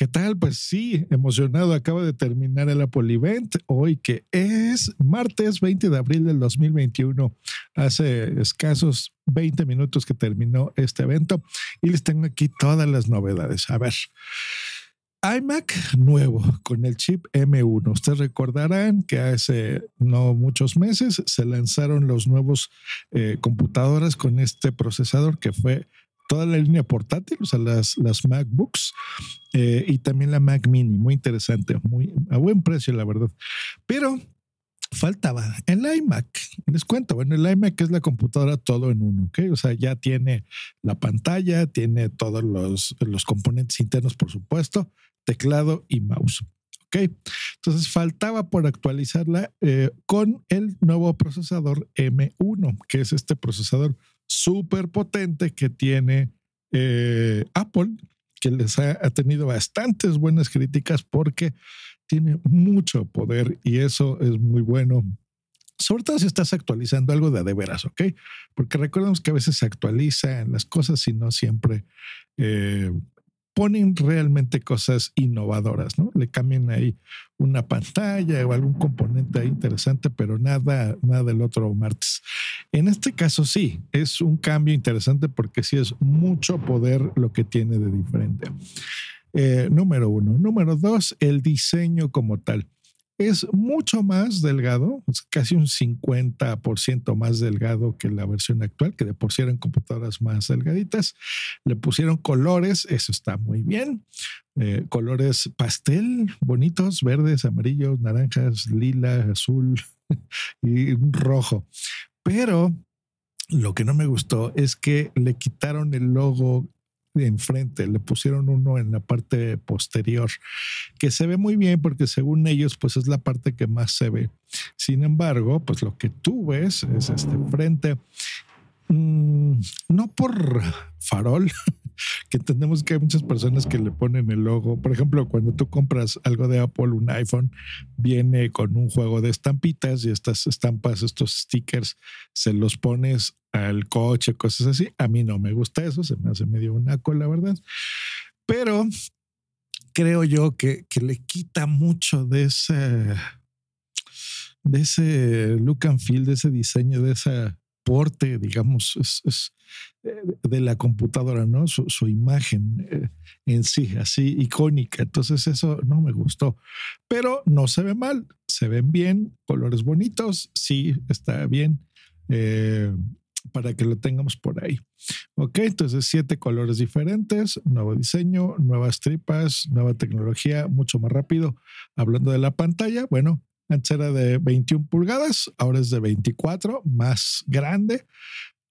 ¿Qué tal? Pues sí, emocionado. Acaba de terminar el Apple Event hoy, que es martes 20 de abril del 2021. Hace escasos 20 minutos que terminó este evento y les tengo aquí todas las novedades. A ver. iMac nuevo con el chip M1. Ustedes recordarán que hace no muchos meses se lanzaron los nuevos eh, computadoras con este procesador que fue toda la línea portátil, o sea, las, MacBooks eh, y también la Mac Mini, muy interesante, muy a buen precio, la verdad. Pero faltaba el iMac. Les cuento, bueno, el iMac es la computadora todo en uno, ¿ok? O sea, ya tiene la pantalla, tiene todos los, los componentes internos, por supuesto, teclado y mouse. ¿ok? Entonces faltaba por actualizarla eh, con el nuevo procesador M1, que es este procesador súper potente que tiene eh, Apple, que les ha, tenido bastantes buenas críticas porque tiene mucho poder y eso es muy bueno. Sobre todo si estás actualizando algo de de veras, ¿ok? Porque recordemos que a veces se actualizan las cosas y no siempre eh, ponen realmente cosas innovadoras, ¿no? Le cambian ahí una pantalla o algún componente interesante, pero nada, nada del otro martes. En este caso sí, es un cambio interesante porque sí es mucho poder lo que tiene de diferente. Eh, número uno. Número dos, el diseño como tal es mucho más delgado, es casi un 50% más delgado que la versión actual, que de por sí eran computadoras más delgaditas. Le pusieron colores, eso está muy bien. Eh, colores pastel, bonitos, verdes, amarillos, naranjas, lila, azul y rojo. Pero lo que no me gustó es que le quitaron el logo enfrente, le pusieron uno en la parte posterior, que se ve muy bien porque según ellos, pues es la parte que más se ve. Sin embargo, pues lo que tú ves es este frente, mm, no por farol, que entendemos que hay muchas personas que le ponen el logo. Por ejemplo, cuando tú compras algo de Apple, un iPhone, viene con un juego de estampitas y estas estampas, estos stickers, se los pones al coche, cosas así. A mí no me gusta eso, se me hace medio un naco, la verdad. Pero creo yo que, que le quita mucho de ese, de ese look and feel, de ese diseño, de esa porte, digamos, es, eh, de la computadora, ¿no? Su, imagen eh, en sí, así icónica. Entonces eso no me gustó, pero no se ve mal, se ven bien, colores bonitos, sí, está bien. Eh, para que lo tengamos por ahí. Ok, entonces siete colores diferentes, nuevo diseño, nuevas tripas, nueva tecnología, mucho más rápido. Hablando de la pantalla, bueno, antes era de 21 pulgadas, ahora es de 24, más grande.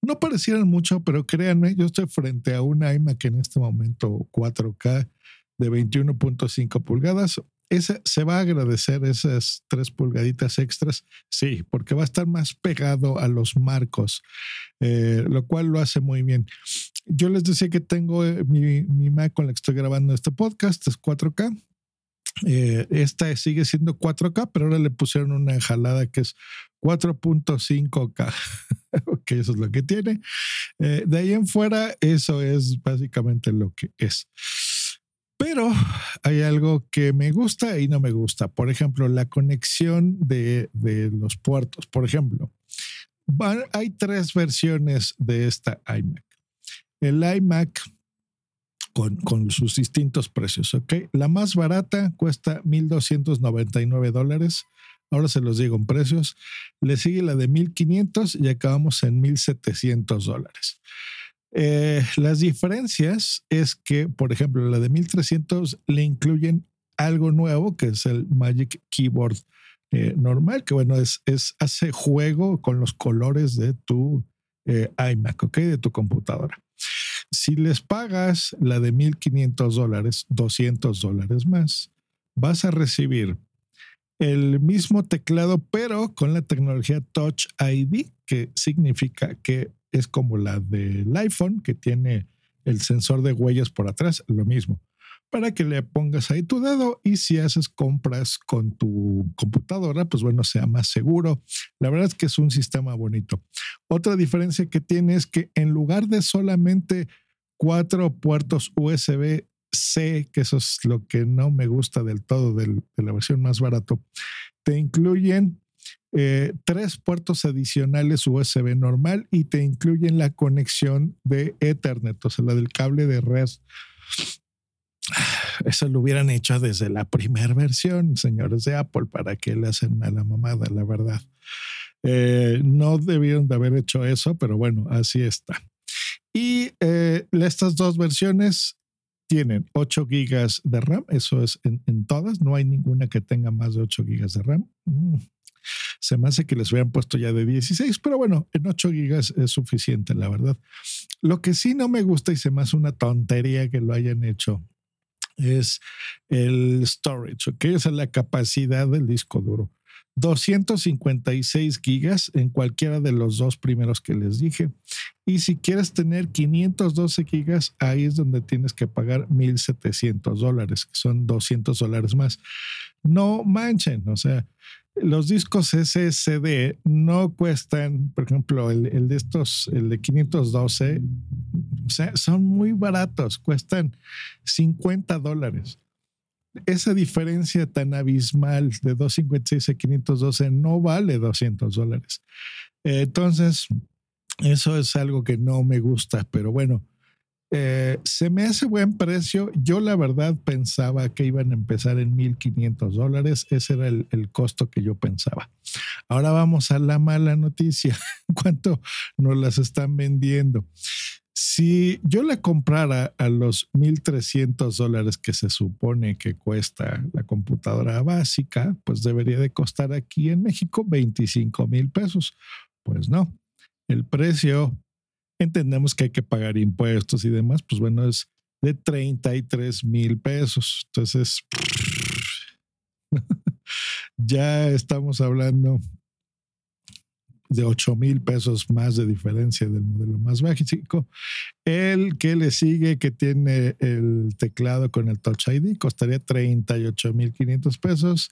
No parecieran mucho, pero créanme, yo estoy frente a una iMac en este momento 4K de 21.5 pulgadas. Ese, se va a agradecer esas tres pulgaditas extras, sí, porque va a estar más pegado a los marcos, eh, lo cual lo hace muy bien. Yo les decía que tengo eh, mi, mi Mac con la que estoy grabando este podcast, es 4K, eh, esta sigue siendo 4K, pero ahora le pusieron una enjalada que es 4.5K. ok, eso es lo que tiene. Eh, de ahí en fuera, eso es básicamente lo que es. Pero hay algo que me gusta y no me gusta. Por ejemplo, la conexión de, de los puertos. Por ejemplo, hay tres versiones de esta iMac. El iMac con, sus distintos precios. ¿ok? La más barata cuesta 1.299 dólares. Ahora se los digo en precios. Le sigue la de 1.500 y acabamos en 1.700 dólares. Eh, las diferencias es que, por ejemplo, la de 1300 le incluyen algo nuevo que es el Magic Keyboard eh, normal, que bueno, es, hace juego con los colores de tu eh, iMac, ¿ok? De tu computadora. Si les pagas la de 1.500 dólares, 200 dólares más, vas a recibir el mismo teclado, pero con la tecnología Touch ID, que significa que es como la del iPhone, que tiene el sensor de huellas por atrás, lo mismo, para que le pongas ahí tu dedo y si haces compras con tu computadora, pues bueno, sea más seguro. La verdad es que es un sistema bonito. Otra diferencia que tiene es que en lugar de solamente cuatro puertos USB sé que eso es lo que no me gusta del todo de la versión más barato. Te incluyen eh, tres puertos adicionales USB normal y te incluyen la conexión de Ethernet, o sea, la del cable de red. Eso lo hubieran hecho desde la primera versión, señores de Apple, para que le hacen a la mamada, la verdad. Eh, no debieron de haber hecho eso, pero bueno, así está. Y eh, estas dos versiones tienen 8 gigas de RAM, eso es en, todas, no hay ninguna que tenga más de 8 gigas de RAM. Mm. Se me hace que les hubieran puesto ya de 16, pero bueno, en 8 gigas es suficiente, la verdad. Lo que sí no me gusta y se me hace una tontería que lo hayan hecho es el storage, que es la capacidad del disco duro. 256 gigas en cualquiera de los dos primeros que les dije. Y si quieres tener 512 gigas, ahí es donde tienes que pagar 1.700 dólares, que son 200 dólares más. No manchen, o sea, los discos SSD no cuestan, por ejemplo, el, de estos, el de 512, o sea, son muy baratos, cuestan 50 dólares. Esa diferencia tan abismal de 256 a 512 no vale 200 dólares. entonces, eso es algo que no me gusta, pero bueno, eh, se me hace buen precio. Yo la verdad pensaba que iban a empezar en 1.500 dólares. Ese era el, costo que yo pensaba. Ahora vamos a la mala noticia. ¿Cuánto nos las están vendiendo? Si yo la comprara a los 1.300 dólares que se supone que cuesta la computadora básica, pues debería de costar aquí en México 25 mil pesos. Pues no, el precio entendemos que hay que pagar impuestos y demás, pues bueno, es de 33 mil pesos. Entonces, ya estamos hablando de 8 mil pesos más de diferencia del modelo más básico. El que le sigue, que tiene el teclado con el Touch ID, costaría 38 mil 500 pesos.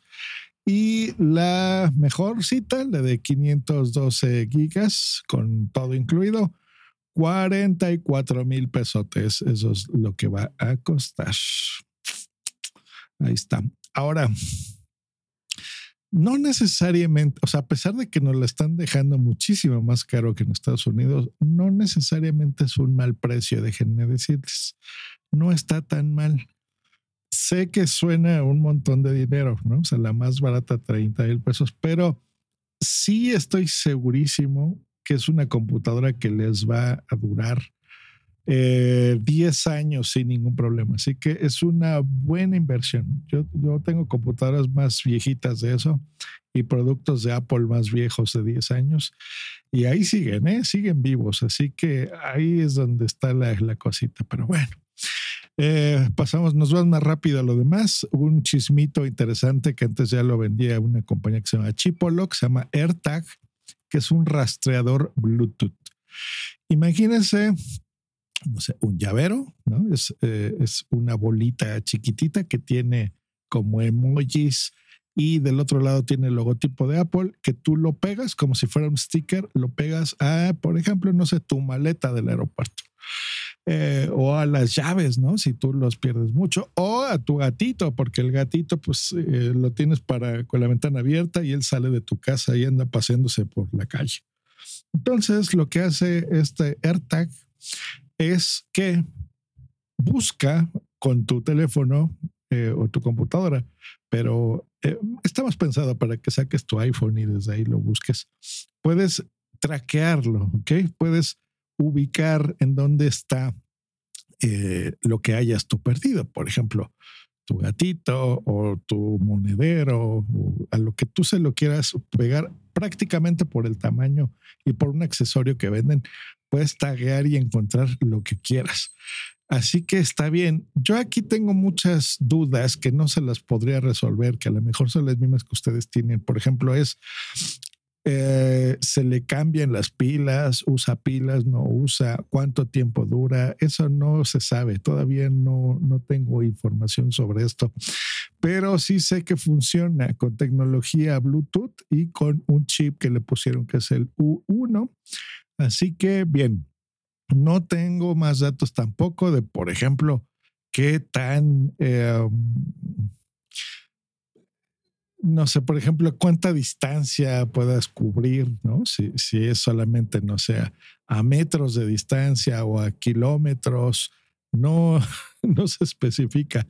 Y la mejor cita, la de 512 gigas, con todo incluido, 44 mil pesotes. Eso es lo que va a costar. Ahí está. Ahora, no necesariamente, o sea, a pesar de que nos lo están dejando muchísimo más caro que en Estados Unidos, no necesariamente es un mal precio, déjenme decirles. No está tan mal. Sé que suena un montón de dinero, ¿no? O sea, la más barata, 30 mil pesos, pero sí estoy segurísimo que es una computadora que les va a durar 10 eh, años sin ningún problema. Así que es una buena inversión. Yo, yo tengo computadoras más viejitas de eso y productos de Apple más viejos de 10 años y ahí siguen, ¿eh? siguen vivos. Así que ahí es donde está la, la cosita. Pero bueno. Eh, pasamos, nos vamos más rápido a lo demás. Un chismito interesante que antes ya lo vendía una compañía que se llama Chipolo, que se llama AirTag, que es un rastreador Bluetooth. Imagínense, no sé, un llavero, ¿no? Es, eh, es una bolita chiquitita que tiene como emojis y del otro lado tiene el logotipo de Apple que tú lo pegas como si fuera un sticker, lo pegas a, por ejemplo, no sé, tu maleta del aeropuerto. Eh, o a las llaves, ¿no? Si tú los pierdes mucho, o a tu gatito, porque el gatito, pues eh, lo tienes para con la ventana abierta y él sale de tu casa y anda paseándose por la calle. Entonces, lo que hace este AirTag es que busca con tu teléfono eh, o tu computadora, pero estamos pensado para que saques tu iPhone y desde ahí lo busques. Puedes traquearlo, ¿ok? Puedes ubicar en dónde está eh, lo que hayas tú perdido. Por ejemplo, tu gatito o tu monedero, o a lo que tú se lo quieras pegar prácticamente por el tamaño y por un accesorio que venden, puedes taguear y encontrar lo que quieras. Así que está bien. Yo aquí tengo muchas dudas que no se las podría resolver, que a lo mejor son las mismas que ustedes tienen. Por ejemplo, es eh, se le cambian las pilas, usa pilas, no usa, cuánto tiempo dura, eso no se sabe, todavía no, no tengo información sobre esto, pero sí sé que funciona con tecnología Bluetooth y con un chip que le pusieron que es el U1, así que bien, no tengo más datos tampoco de, por ejemplo, qué tan... Em, no sé, por ejemplo, cuánta distancia puedas cubrir, ¿no? Si, si es solamente, no sé, a metros de distancia o a kilómetros, no, no se especifica.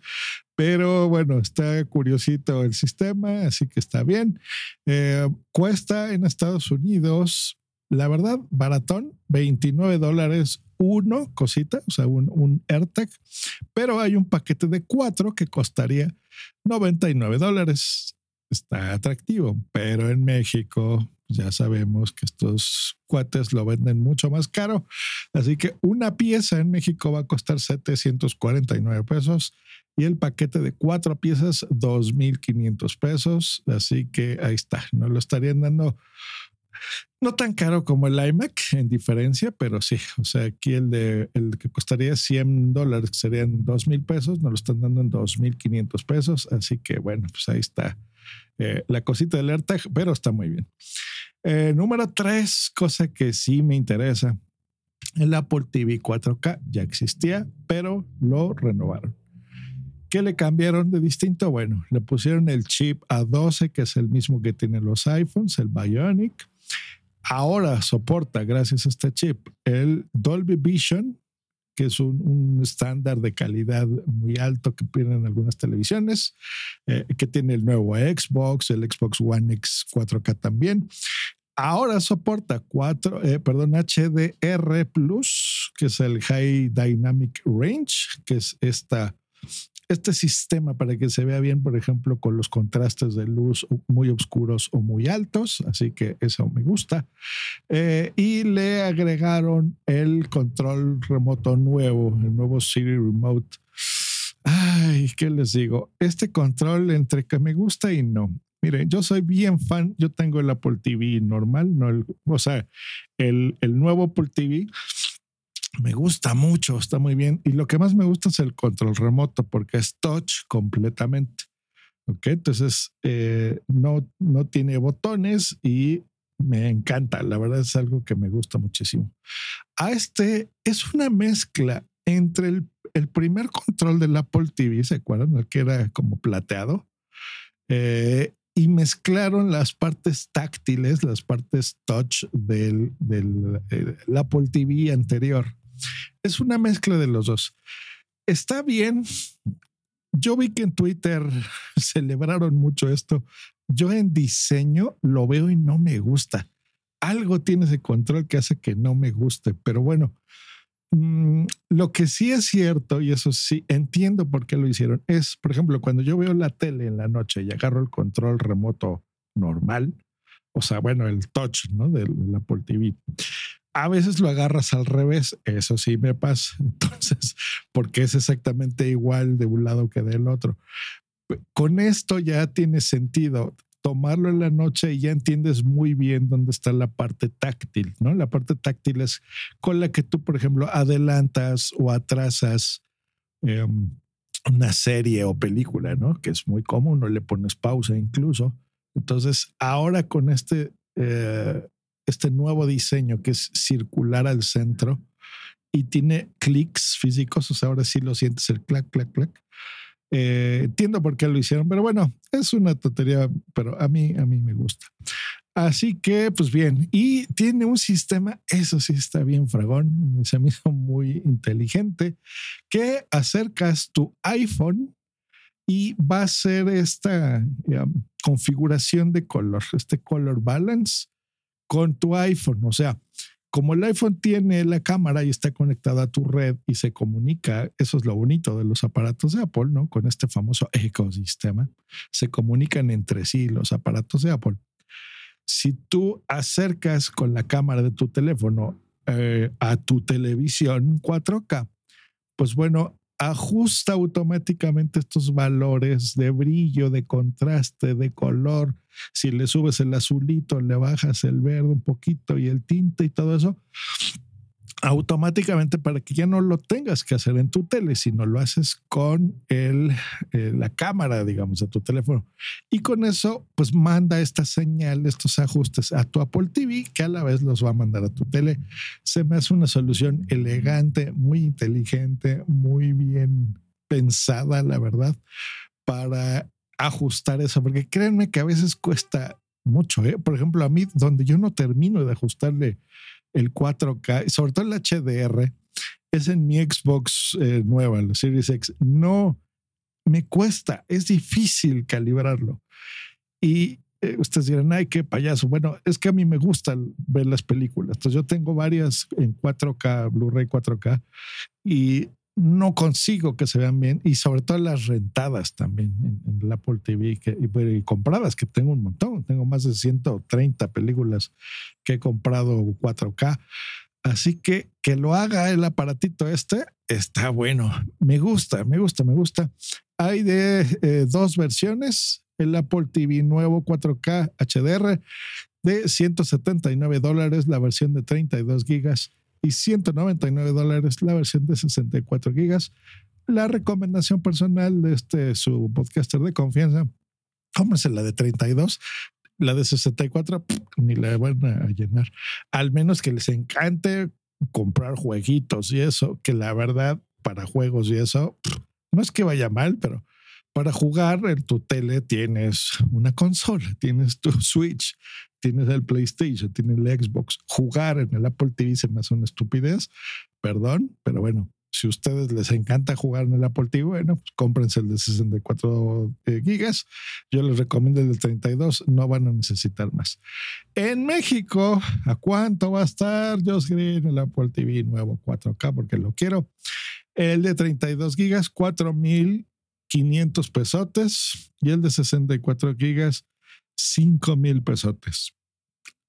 Pero bueno, está curiosito el sistema, así que está bien. Eh, cuesta en Estados Unidos, la verdad, baratón, 29 dólares uno, cosita, o sea, un, un AirTag, pero hay un paquete de cuatro que costaría 99 dólares está atractivo, pero en México ya sabemos que estos cuates lo venden mucho más caro. Así que una pieza en México va a costar 749 pesos y el paquete de cuatro piezas 2.500 pesos. Así que ahí está, no lo estarían dando no tan caro como el iMac en diferencia, pero sí, o sea, aquí el de el que costaría 100 dólares serían 2 mil pesos, nos lo están dando en 2.500 pesos, así que bueno, pues ahí está eh, la cosita del AirTag, pero está muy bien. Eh, número tres, cosa que sí me interesa. El Apple TV 4K ya existía, pero lo renovaron. ¿Qué le cambiaron de distinto? Bueno, le pusieron el chip A12, que es el mismo que tienen los iPhones, el Bionic. Ahora soporta, gracias a este chip, el Dolby Vision, que es un, estándar de calidad muy alto que tienen algunas televisiones, eh, que tiene el nuevo Xbox, el Xbox One X 4K también. Ahora soporta 4, eh, perdón, HDR Plus, que es el High Dynamic Range, que es esta este sistema para que se vea bien, por ejemplo, con los contrastes de luz muy oscuros o muy altos, así que eso me gusta. Eh, y le agregaron el control remoto nuevo, el nuevo Siri Remote. Ay, ¿qué les digo? Este control entre que me gusta y no. Miren, yo soy bien fan, yo tengo el Apple TV normal, no el, o sea, el, el nuevo Apple TV me gusta mucho, está muy bien. Y lo que más me gusta es el control remoto porque es touch completamente. Ok, entonces eh, no, no tiene botones y me encanta. La verdad es algo que me gusta muchísimo. A este es una mezcla entre el, primer control del Apple TV, ¿se acuerdan? El que era como plateado. Eh, y mezclaron las partes táctiles, las partes touch del, del eh, Apple TV anterior. Es una mezcla de los dos. Está bien. Yo vi que en Twitter celebraron mucho esto. Yo en diseño lo veo y no me gusta. Algo tiene ese control que hace que no me guste, pero bueno, mm, lo que sí es cierto, y eso sí entiendo por qué lo hicieron, es, por ejemplo, cuando yo veo la tele en la noche y agarro el control remoto normal, o sea, bueno, el touch, ¿no? Del, del Apple TV a veces lo agarras al revés, eso sí me pasa. Entonces, porque es exactamente igual de un lado que del otro. Con esto ya tiene sentido tomarlo en la noche y ya entiendes muy bien dónde está la parte táctil, ¿no? La parte táctil es con la que tú, por ejemplo, adelantas o atrasas em, una serie o película, ¿no? Que es muy común, no le pones pausa incluso. Entonces, ahora con este eh, este nuevo diseño que es circular al centro y tiene clics físicos, o ahora sí lo sientes el clac, clac, clac. Eh, entiendo por qué lo hicieron, pero bueno, es una tontería, pero a mí, a mí me gusta. Así que, pues bien, y tiene un sistema, eso sí está bien fragón, se me hizo muy inteligente, que acercas tu iPhone y va a ser esta configuración de color, este color balance con tu iPhone. O sea, como el iPhone tiene la cámara y está conectada a tu red y se comunica, eso es lo bonito de los aparatos de Apple, ¿no? Con este famoso ecosistema, se comunican entre sí los aparatos de Apple. Si tú acercas con la cámara de tu teléfono eh, a tu televisión 4K, pues bueno, ajusta automáticamente estos valores de brillo, de contraste, de color. Si le subes el azulito, le bajas el verde un poquito y el tinte y todo eso, automáticamente para que ya no lo tengas que hacer en tu tele, sino lo haces con el, eh, la cámara, digamos, de tu teléfono. Y con eso, pues manda esta señal, estos ajustes a tu Apple TV, que a la vez los va a mandar a tu tele. Se me hace una solución elegante, muy inteligente, muy bien pensada, la verdad, para ajustar eso, porque créanme que a veces cuesta mucho. ¿eh? Por ejemplo, a mí, donde yo no termino de ajustarle el 4K, sobre todo el HDR, es en mi Xbox eh, nueva, la Series X. No me cuesta, es difícil calibrarlo. Y eh, ustedes dirán, ay, qué payaso. Bueno, es que a mí me gusta ver las películas. Entonces yo tengo varias en 4K, Blu-ray 4K, y no consigo que se vean bien y sobre todo las rentadas también en, el Apple TV que, y, compradas, que tengo un montón, tengo más de 130 películas que he comprado 4K. Así que que lo haga el aparatito este está bueno. Me gusta, me gusta, me gusta. Hay de eh, dos versiones, el Apple TV nuevo 4K HDR de 179 dólares, la versión de 32 gigas y 199 dólares la versión de 64 gigas. La recomendación personal de este su podcaster de confianza, cómprese la de 32, la de 64 ni la van a llenar. Al menos que les encante comprar jueguitos y eso, que la verdad para juegos y eso, no es que vaya mal, pero para jugar en tu tele tienes una consola, tienes tu Switch, tienes el PlayStation, tienes el Xbox. Jugar en el Apple TV se me hace una estupidez, perdón, pero bueno, si a ustedes les encanta jugar en el Apple TV, bueno, pues cómprense el de 64 eh, gigas. Yo les recomiendo el de 32, no van a necesitar más. En México, ¿a cuánto va a estar? Yo en el Apple TV nuevo 4K porque lo quiero. El de 32 gigas, 4,500 pesotes y el de 64 gigas, 5,000 pesotes.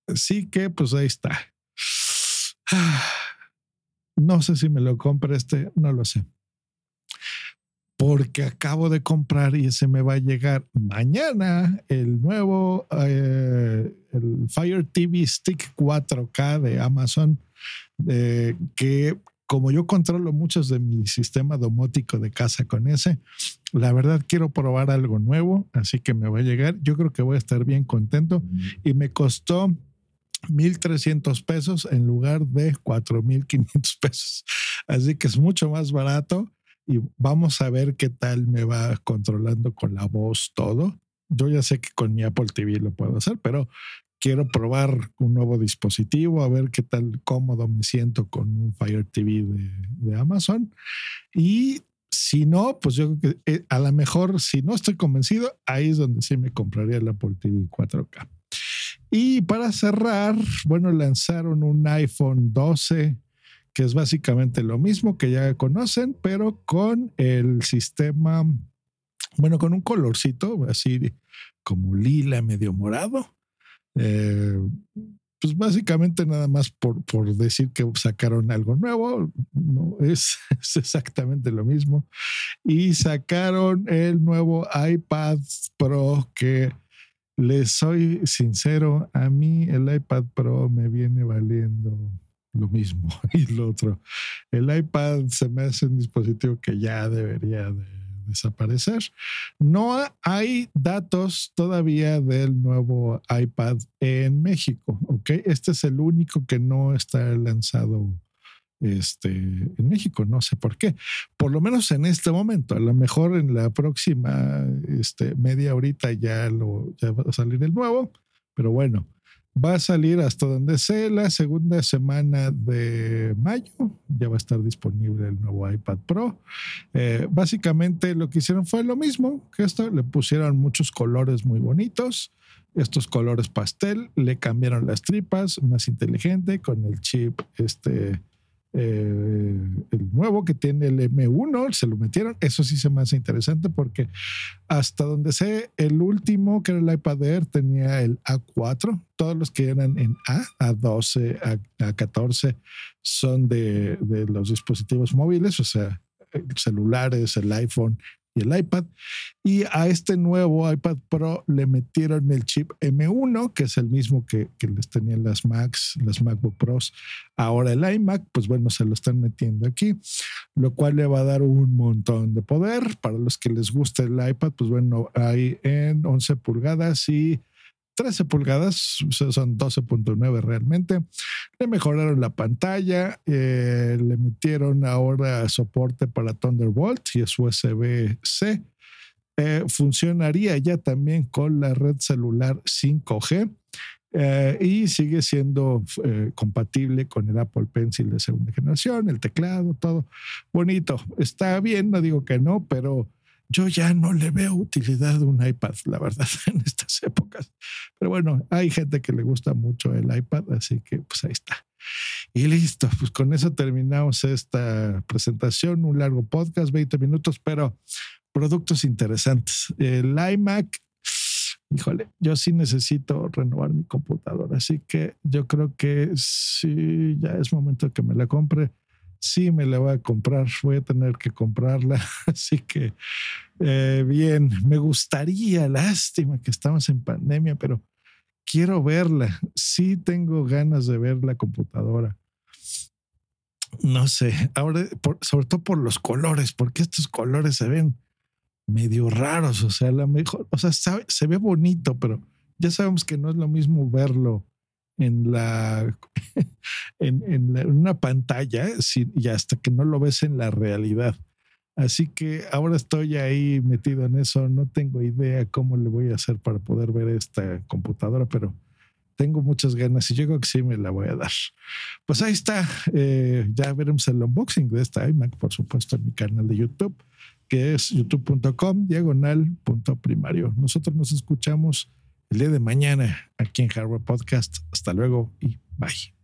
Así que, pues ahí está. No sé si me lo compre este, no lo sé. Porque acabo de comprar y ese me va a llegar mañana el nuevo eh, el Fire TV Stick 4K de Amazon, que como yo controlo muchos de mi sistema domótico de casa con ese, la verdad quiero probar algo nuevo, así que me va a llegar. Yo creo que voy a estar bien contento y me costó 1.300 pesos en lugar de 4.500 pesos. Así que es mucho más barato y vamos a ver qué tal me va controlando con la voz todo. Yo ya sé que con mi Apple TV lo puedo hacer, pero quiero probar un nuevo dispositivo, a ver qué tal cómodo me siento con un Fire TV de, Amazon. Y si no, pues yo creo que eh, a lo mejor, si no estoy convencido, ahí es donde sí me compraría el Apple TV 4K. Y para cerrar, bueno, lanzaron un iPhone 12, que es básicamente lo mismo que ya conocen, pero con el sistema, bueno, con un colorcito así como lila, medio morado. Eh, pues básicamente nada más por, por, decir que sacaron algo nuevo, no es, es, exactamente lo mismo. Y sacaron el nuevo iPad Pro que les soy sincero, a mí el iPad Pro me viene valiendo lo mismo y lo otro. El iPad se me hace un dispositivo que ya debería de desaparecer. No hay datos todavía del nuevo iPad en México, ¿ok? Este es el único que no está lanzado este, en México. No sé por qué. Por lo menos en este momento. A lo mejor en la próxima este, media horita ya, lo, ya va a salir el nuevo. Pero bueno, va a salir hasta donde sé la segunda semana de mayo. Ya va a estar disponible el nuevo iPad Pro. Eh, básicamente lo que hicieron fue lo mismo que esto. Le pusieron muchos colores muy bonitos estos colores pastel, le cambiaron las tripas, más inteligente, con el chip este, eh, el nuevo que tiene el M1, se lo metieron. Eso sí se me hace interesante porque hasta donde sé, el último que era el iPad Air tenía el A4. Todos los que eran en A, A12, A, 14 son de, de los dispositivos móviles, o sea, celulares, el iPhone el iPad. Y a este nuevo iPad Pro le metieron el chip M1, que es el mismo que, que les tenían las Macs, las MacBook Pros. Ahora el iMac, pues bueno, se lo están metiendo aquí, lo cual le va a dar un montón de poder. Para los que les gusta el iPad, pues bueno, hay en 11 pulgadas y 13 pulgadas, son 12.9 realmente. Le mejoraron la pantalla, eh, le metieron ahora soporte para Thunderbolt y es USB-C. Eh, funcionaría ya también con la red celular 5G. Eh, y sigue siendo compatible con el Apple Pencil de segunda generación, el teclado, todo bonito. Está bien, no digo que no, pero yo ya no le veo utilidad a un iPad, la verdad, en estas épocas. Pero bueno, hay gente que le gusta mucho el iPad, así que pues ahí está. Y listo, pues con eso terminamos esta presentación, un largo podcast, 20 minutos, pero productos interesantes. El iMac, híjole, yo sí necesito renovar mi computadora, así que yo creo que sí, ya es momento que me la compre sí me la voy a comprar, voy a tener que comprarla. Así que, eh, bien, me gustaría, lástima que estamos en pandemia, pero quiero verla. Sí tengo ganas de ver la computadora. No sé, ahora, sobre todo por los colores, porque estos colores se ven medio raros, o sea, mejor, o sea, se ve bonito, pero ya sabemos que no es lo mismo verlo en la en, una pantalla y hasta que no lo ves en la realidad. Así que ahora estoy ahí metido en eso. No tengo idea cómo le voy a hacer para poder ver esta computadora, pero tengo muchas ganas y yo creo que sí me la voy a dar. Pues ahí está. Eh, ya veremos el unboxing de esta iMac, por supuesto, en mi canal de YouTube, que es youtube.com diagonal punto primario. Nosotros nos escuchamos el día de mañana aquí en Hardware Podcast. Hasta luego y bye.